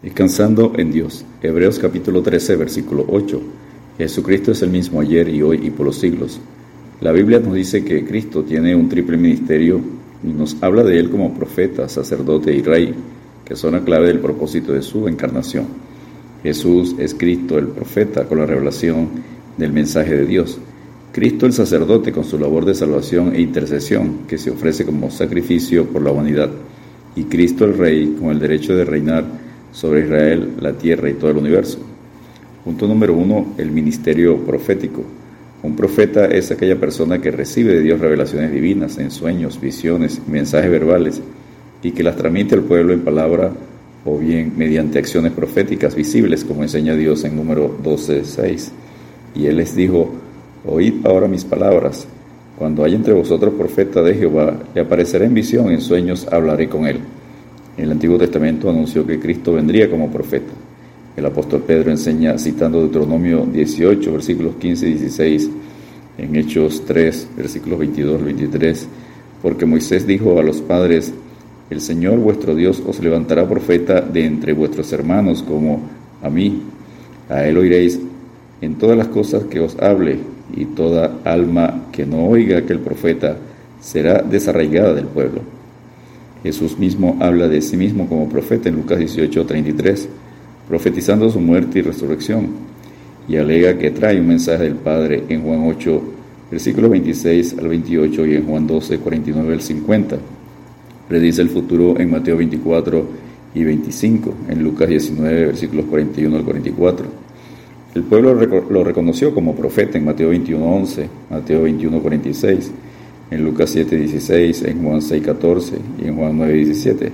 Descansando en Dios. Hebreos capítulo 13, versículo 8. Jesucristo es el mismo ayer y hoy y por los siglos. La Biblia nos dice que Cristo tiene un triple ministerio y nos habla de él como profeta, sacerdote y rey, que son la clave del propósito de su encarnación. Jesús es Cristo el profeta con la revelación del mensaje de Dios. Cristo el sacerdote con su labor de salvación e intercesión que se ofrece como sacrificio por la humanidad. Y Cristo el rey con el derecho de reinar sobre Israel, la tierra y todo el universo. Punto número uno, el ministerio profético. Un profeta es aquella persona que recibe de Dios revelaciones divinas en sueños, visiones, mensajes verbales y que las transmite al pueblo en palabra o bien mediante acciones proféticas visibles, como enseña Dios en número 12.6. Y él les dijo, oíd ahora mis palabras. Cuando haya entre vosotros profeta de Jehová, le aparecerá en visión, en sueños hablaré con él el Antiguo Testamento anunció que Cristo vendría como profeta. El apóstol Pedro enseña citando Deuteronomio 18, versículos 15 y 16, en Hechos 3, versículos 22 y 23, porque Moisés dijo a los padres, el Señor vuestro Dios os levantará profeta de entre vuestros hermanos como a mí. A él oiréis en todas las cosas que os hable, y toda alma que no oiga aquel profeta será desarraigada del pueblo. Jesús mismo habla de sí mismo como profeta en Lucas 18, 33, profetizando su muerte y resurrección, y alega que trae un mensaje del Padre en Juan 8, versículos 26 al 28 y en Juan 12, 49 al 50. Predice el futuro en Mateo 24 y 25, en Lucas 19, versículos 41 al 44. El pueblo lo reconoció como profeta en Mateo 21, 11, Mateo 21, 46 en Lucas 7:16, en Juan 6:14 y en Juan 9:17.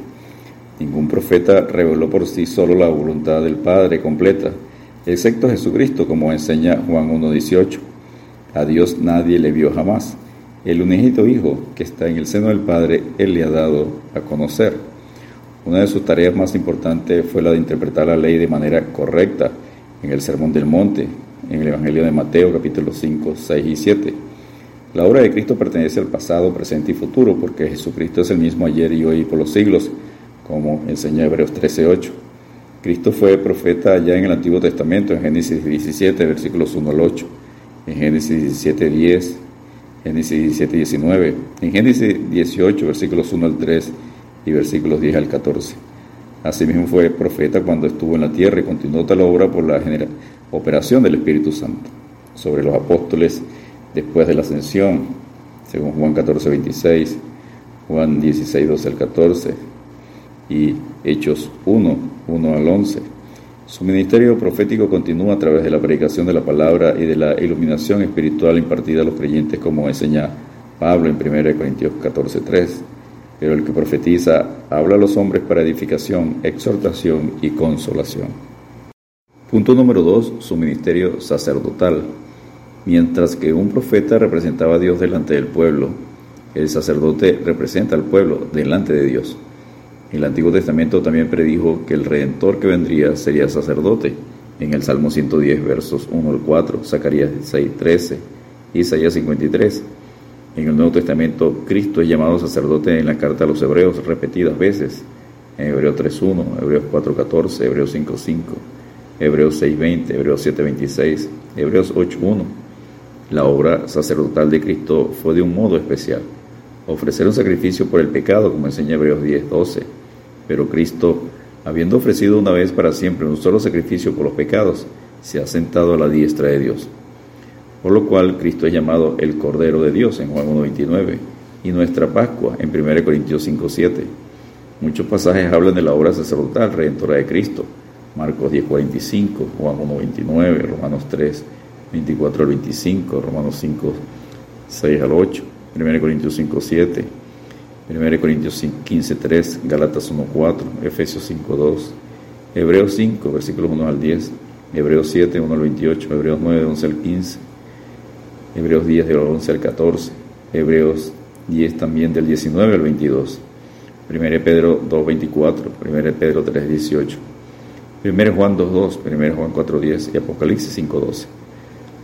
Ningún profeta reveló por sí solo la voluntad del Padre completa, excepto Jesucristo, como enseña Juan 1:18. A Dios nadie le vio jamás. El unigénito Hijo que está en el seno del Padre, Él le ha dado a conocer. Una de sus tareas más importantes fue la de interpretar la ley de manera correcta en el Sermón del Monte, en el Evangelio de Mateo capítulo 5, 6 y 7 la obra de Cristo pertenece al pasado, presente y futuro, porque Jesucristo es el mismo ayer y hoy por los siglos, como enseña Hebreos 13:8. Cristo fue profeta ya en el Antiguo Testamento, en Génesis 17, versículos 1 al 8, en Génesis 17, 10, Génesis 17, 19, en Génesis 18, versículos 1 al 3 y versículos 10 al 14. Asimismo fue profeta cuando estuvo en la tierra y continuó tal obra por la operación del Espíritu Santo sobre los apóstoles después de la ascensión, según Juan 14, 26, Juan 16, 12 al 14 y Hechos 1, 1 al 11. Su ministerio profético continúa a través de la predicación de la palabra y de la iluminación espiritual impartida a los creyentes, como enseña Pablo en 1 Corintios 14, 3. Pero el que profetiza habla a los hombres para edificación, exhortación y consolación. Punto número 2. Su ministerio sacerdotal. Mientras que un profeta representaba a Dios delante del pueblo, el sacerdote representa al pueblo delante de Dios. El Antiguo Testamento también predijo que el Redentor que vendría sería sacerdote, en el Salmo 110, versos 1 al 4, Zacarías 6, 13, Isaías 53. En el Nuevo Testamento, Cristo es llamado sacerdote en la carta a los Hebreos repetidas veces, en Hebreos 3.1, Hebreos 4.14, Hebreos 5.5, Hebreos 6.20, Hebreos 7.26, Hebreos 8.1. La obra sacerdotal de Cristo fue de un modo especial, ofrecer un sacrificio por el pecado, como enseña Hebreos 10:12. Pero Cristo, habiendo ofrecido una vez para siempre un solo sacrificio por los pecados, se ha sentado a la diestra de Dios. Por lo cual Cristo es llamado el Cordero de Dios en Juan 1.29 y nuestra Pascua en 1 Corintios 5.7. Muchos pasajes hablan de la obra sacerdotal redentora de Cristo. Marcos 10.45, Juan 1.29, Romanos 3, 24 al 25, Romanos 5, 6 al 8, 1 Corintios 5, 7, 1 Corintios 15, 3, Galatas 1, 4, Efesios 5, 2, Hebreos 5, versículos 1 al 10, Hebreos 7, 1 al 28, Hebreos 9, 11 al 15, Hebreos 10, del 11 al 14, Hebreos 10 también del 19 al 22, 1 Pedro 2, 24, 1 Pedro 3, 18, 1 Juan 2, 2, 1 Juan 4, 10 y Apocalipsis 5, 12.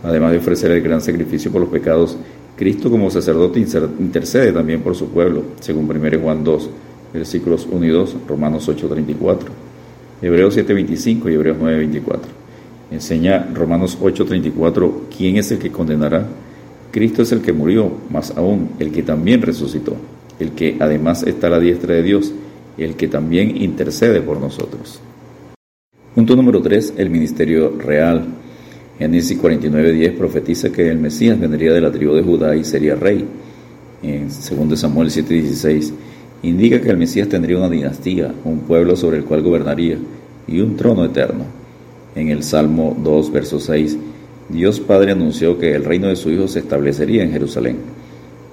Además de ofrecer el gran sacrificio por los pecados, Cristo como sacerdote intercede también por su pueblo, según 1 Juan 2, versículos 1 y 2, Romanos 8, 34. Hebreos 7:25 y Hebreos 9:24. Enseña Romanos 8:34, ¿quién es el que condenará? Cristo es el que murió, más aún el que también resucitó, el que además está a la diestra de Dios, el que también intercede por nosotros. Punto número 3, el ministerio real. Génesis 49:10 profetiza que el Mesías vendría de la tribu de Judá y sería rey. En 2 Samuel 7:16 indica que el Mesías tendría una dinastía, un pueblo sobre el cual gobernaría y un trono eterno. En el Salmo 2, verso 6, Dios Padre anunció que el reino de su Hijo se establecería en Jerusalén.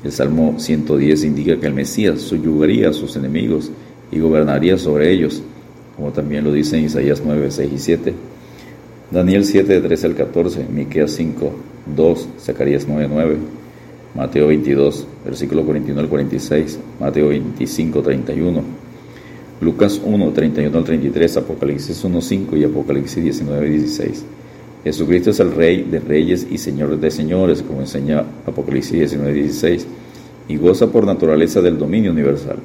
El Salmo 110 indica que el Mesías subyugaría a sus enemigos y gobernaría sobre ellos, como también lo dice en Isaías 9, 6 y 7. Daniel 7, 13 al 14, Miqueas 5, 2, Zacarías 9, 9. Mateo 22, versículo 41 al 46, Mateo 25, 31, Lucas 1, 31 al 33, Apocalipsis 1, 5 y Apocalipsis 19, 16. Jesucristo es el Rey de reyes y Señor de señores, como enseña Apocalipsis 19, 16, y goza por naturaleza del dominio universal.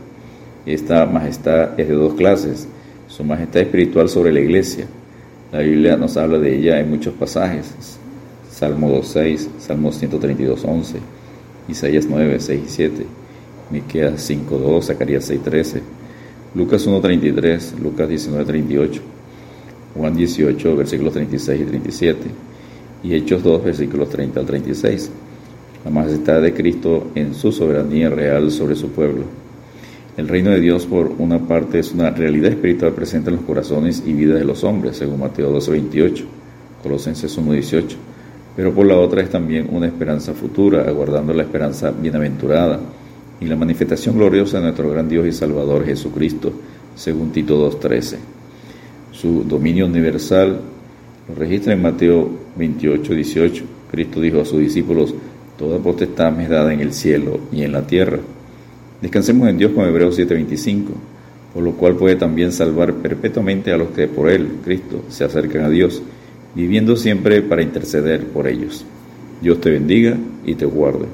Esta majestad es de dos clases, su majestad espiritual sobre la iglesia. La Biblia nos habla de ella en muchos pasajes, Salmo 2.6, Salmo 132.11, Isaías 9, 6 y 7, Miqueas 5, 2, Zacarías 6, 13, Lucas 1, 33, Lucas 19, 38, Juan 18, versículos 36 y 37, y Hechos 2, versículos 30 al 36. La majestad de Cristo en su soberanía real sobre su pueblo. El reino de Dios, por una parte, es una realidad espiritual presente en los corazones y vidas de los hombres, según Mateo 12, 28, Colosenses 1, 18 pero por la otra es también una esperanza futura, aguardando la esperanza bienaventurada y la manifestación gloriosa de nuestro gran Dios y Salvador Jesucristo, según Tito 2.13. Su dominio universal lo registra en Mateo 28, 18. Cristo dijo a sus discípulos, Toda potestad me es dada en el cielo y en la tierra. Descansemos en Dios con Hebreos 7:25, por lo cual puede también salvar perpetuamente a los que por Él, Cristo, se acercan a Dios viviendo siempre para interceder por ellos. Dios te bendiga y te guarde.